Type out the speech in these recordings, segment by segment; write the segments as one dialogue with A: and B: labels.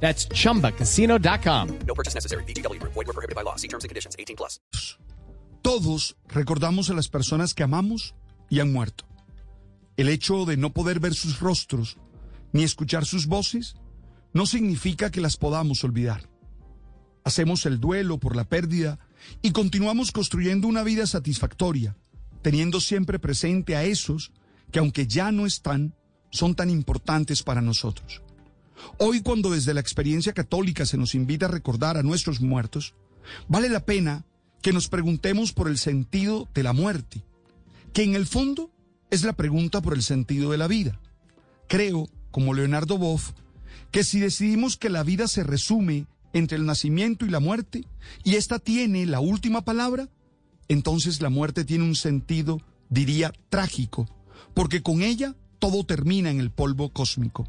A: That's chumbacasino.com.
B: No purchase necessary. BGW. Void were prohibited by law. See terms and conditions. 18 plus.
C: Todos recordamos a las personas que amamos y han muerto. El hecho de no poder ver sus rostros ni escuchar sus voces no significa que las podamos olvidar. Hacemos el duelo por la pérdida y continuamos construyendo una vida satisfactoria, teniendo siempre presente a esos que aunque ya no están, son tan importantes para nosotros. Hoy cuando desde la experiencia católica se nos invita a recordar a nuestros muertos, vale la pena que nos preguntemos por el sentido de la muerte, que en el fondo es la pregunta por el sentido de la vida. Creo, como Leonardo Boff, que si decidimos que la vida se resume entre el nacimiento y la muerte, y esta tiene la última palabra, entonces la muerte tiene un sentido, diría, trágico, porque con ella todo termina en el polvo cósmico.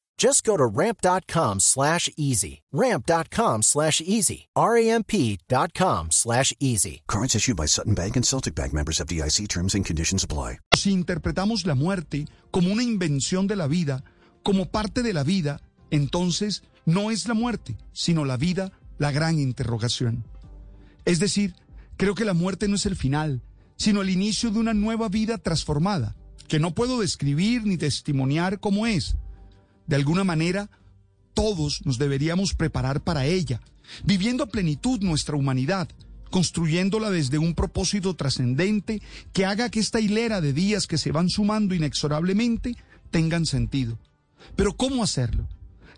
D: Just go to ramp.com slash easy. Ramp.com slash easy. R-A-M-P.com slash easy.
E: Cards issued by Sutton Bank and Celtic Bank members of DIC terms and conditions apply.
C: Si interpretamos la muerte como una invención de la vida, como parte de la vida, entonces no es la muerte, sino la vida, la gran interrogación. Es decir, creo que la muerte no es el final, sino el inicio de una nueva vida transformada, que no puedo describir ni testimoniar cómo es. De alguna manera, todos nos deberíamos preparar para ella, viviendo a plenitud nuestra humanidad, construyéndola desde un propósito trascendente que haga que esta hilera de días que se van sumando inexorablemente tengan sentido. Pero ¿cómo hacerlo?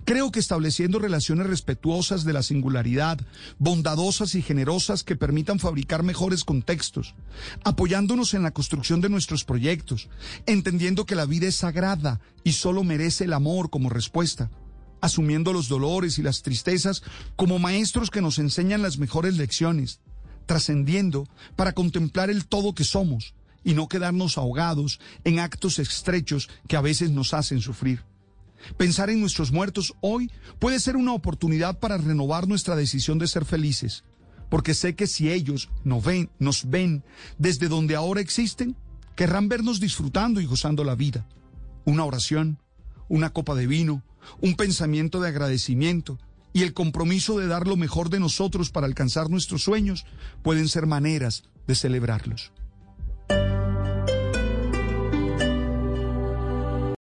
C: Creo que estableciendo relaciones respetuosas de la singularidad, bondadosas y generosas que permitan fabricar mejores contextos, apoyándonos en la construcción de nuestros proyectos, entendiendo que la vida es sagrada y solo merece el amor como respuesta, asumiendo los dolores y las tristezas como maestros que nos enseñan las mejores lecciones, trascendiendo para contemplar el todo que somos y no quedarnos ahogados en actos estrechos que a veces nos hacen sufrir. Pensar en nuestros muertos hoy puede ser una oportunidad para renovar nuestra decisión de ser felices, porque sé que si ellos nos ven, nos ven desde donde ahora existen, querrán vernos disfrutando y gozando la vida. Una oración, una copa de vino, un pensamiento de agradecimiento y el compromiso de dar lo mejor de nosotros para alcanzar nuestros sueños pueden ser maneras de celebrarlos.